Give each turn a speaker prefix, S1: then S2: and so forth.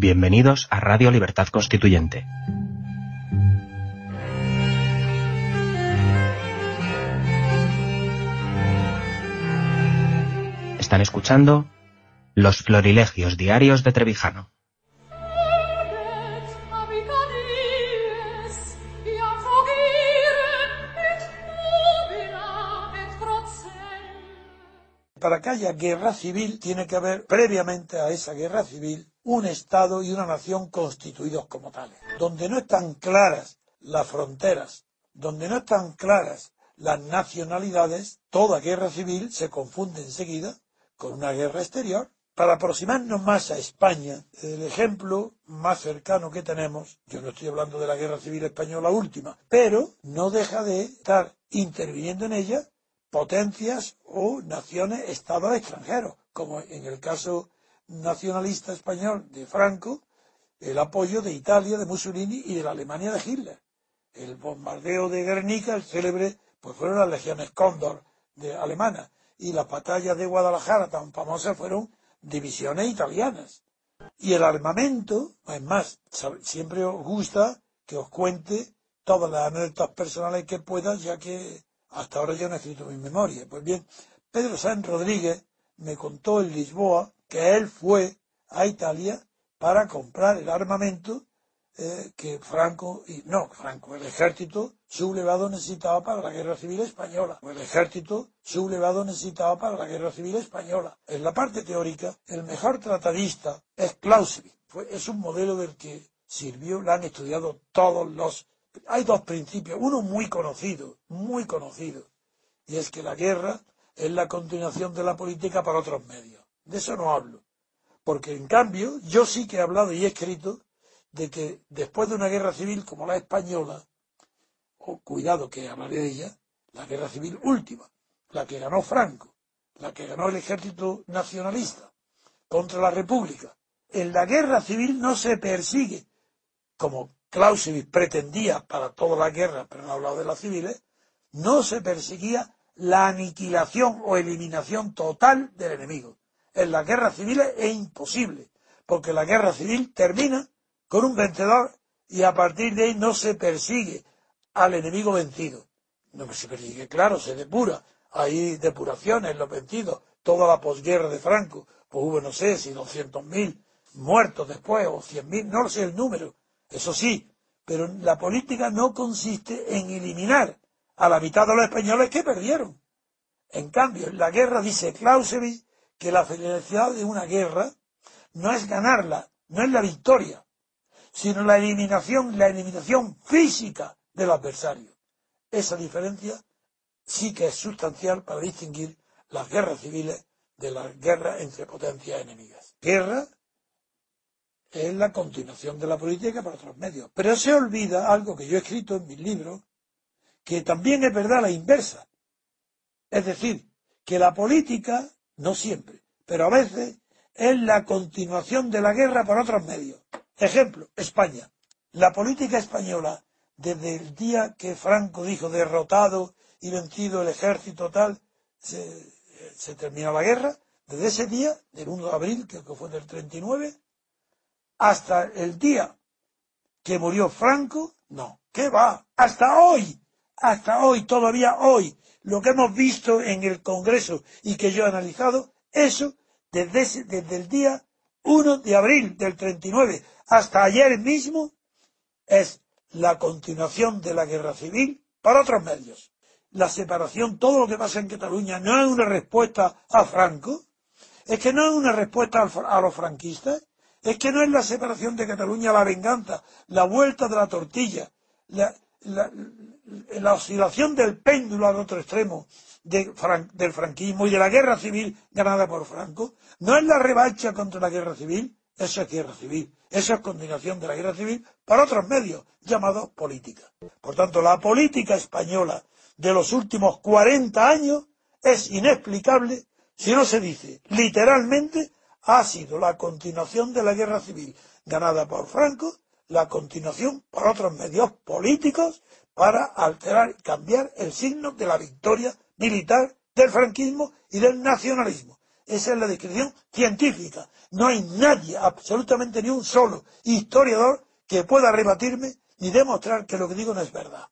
S1: Bienvenidos a Radio Libertad Constituyente. Están escuchando Los Florilegios Diarios de Trevijano.
S2: Para que haya guerra civil tiene que haber previamente a esa guerra civil un Estado y una nación constituidos como tales, donde no están claras las fronteras, donde no están claras las nacionalidades, toda guerra civil se confunde enseguida con una guerra exterior. Para aproximarnos más a España, el ejemplo más cercano que tenemos, yo no estoy hablando de la guerra civil española última, pero no deja de estar interviniendo en ella potencias o naciones, estados extranjeros, como en el caso nacionalista español de Franco, el apoyo de Italia, de Mussolini y de la Alemania de Hitler. El bombardeo de Guernica, el célebre, pues fueron las legiones Cóndor de alemanas y las batallas de Guadalajara tan famosas fueron divisiones italianas. Y el armamento, es más, siempre os gusta que os cuente todas las anécdotas personales que pueda, ya que hasta ahora yo no he escrito mi memoria. Pues bien, Pedro San Rodríguez me contó en Lisboa que él fue a Italia para comprar el armamento eh, que Franco, y no, Franco, el ejército sublevado necesitaba para la guerra civil española. El ejército sublevado necesitaba para la guerra civil española. En la parte teórica, el mejor tratadista es Clausewitz. es un modelo del que sirvió, lo han estudiado todos los. Hay dos principios, uno muy conocido, muy conocido, y es que la guerra es la continuación de la política para otros medios. De eso no hablo. Porque en cambio, yo sí que he hablado y he escrito de que después de una guerra civil como la española, o cuidado que hablaré de ella, la guerra civil última, la que ganó Franco, la que ganó el ejército nacionalista contra la República. En la guerra civil no se persigue, como Clausewitz pretendía para toda la guerra, pero no ha hablado de las civiles, no se perseguía la aniquilación o eliminación total del enemigo. En las guerras civiles es imposible, porque la guerra civil termina con un vencedor y a partir de ahí no se persigue al enemigo vencido. No se persigue, claro, se depura. Hay depuraciones, los vencidos. Toda la posguerra de Franco, pues hubo, no sé, si 200.000 muertos después o 100.000, no sé el número. Eso sí, pero la política no consiste en eliminar a la mitad de los españoles que perdieron. En cambio, en la guerra dice Clausewitz que la felicidad de una guerra no es ganarla, no es la victoria, sino la eliminación, la eliminación física del adversario. Esa diferencia sí que es sustancial para distinguir las guerras civiles de las guerras entre potencias enemigas. Guerra es la continuación de la política para otros medios. Pero se olvida algo que yo he escrito en mis libros, que también es verdad la inversa. Es decir, que la política, no siempre, pero a veces, es la continuación de la guerra por otros medios. Ejemplo, España. La política española, desde el día que Franco dijo derrotado y vencido el ejército tal, se, se la guerra, desde ese día, del 1 de abril, que fue del 39, hasta el día que murió Franco, no, ¿qué va? Hasta hoy, hasta hoy, todavía hoy, lo que hemos visto en el Congreso y que yo he analizado, eso desde, desde el día 1 de abril del 39 hasta ayer mismo es la continuación de la guerra civil para otros medios. La separación, todo lo que pasa en Cataluña, no es una respuesta a Franco, es que no es una respuesta a los franquistas, es que no es la separación de Cataluña, la venganza, la vuelta de la tortilla, la, la, oscilación del péndulo al otro extremo del franquismo y de la guerra civil ganada por Franco, no es la revancha contra la guerra civil, eso es guerra civil. Eso es continuación de la guerra civil para otros medios llamados política. Por tanto, la política española de los últimos 40 años es inexplicable si no se dice literalmente ha sido la continuación de la guerra civil ganada por Franco, la continuación por otros medios políticos para alterar y cambiar el signo de la victoria militar del franquismo y del nacionalismo Esa es la descripción científica. No hay nadie, absolutamente ni un solo historiador que pueda rebatirme ni demostrar que lo que digo no es verdad.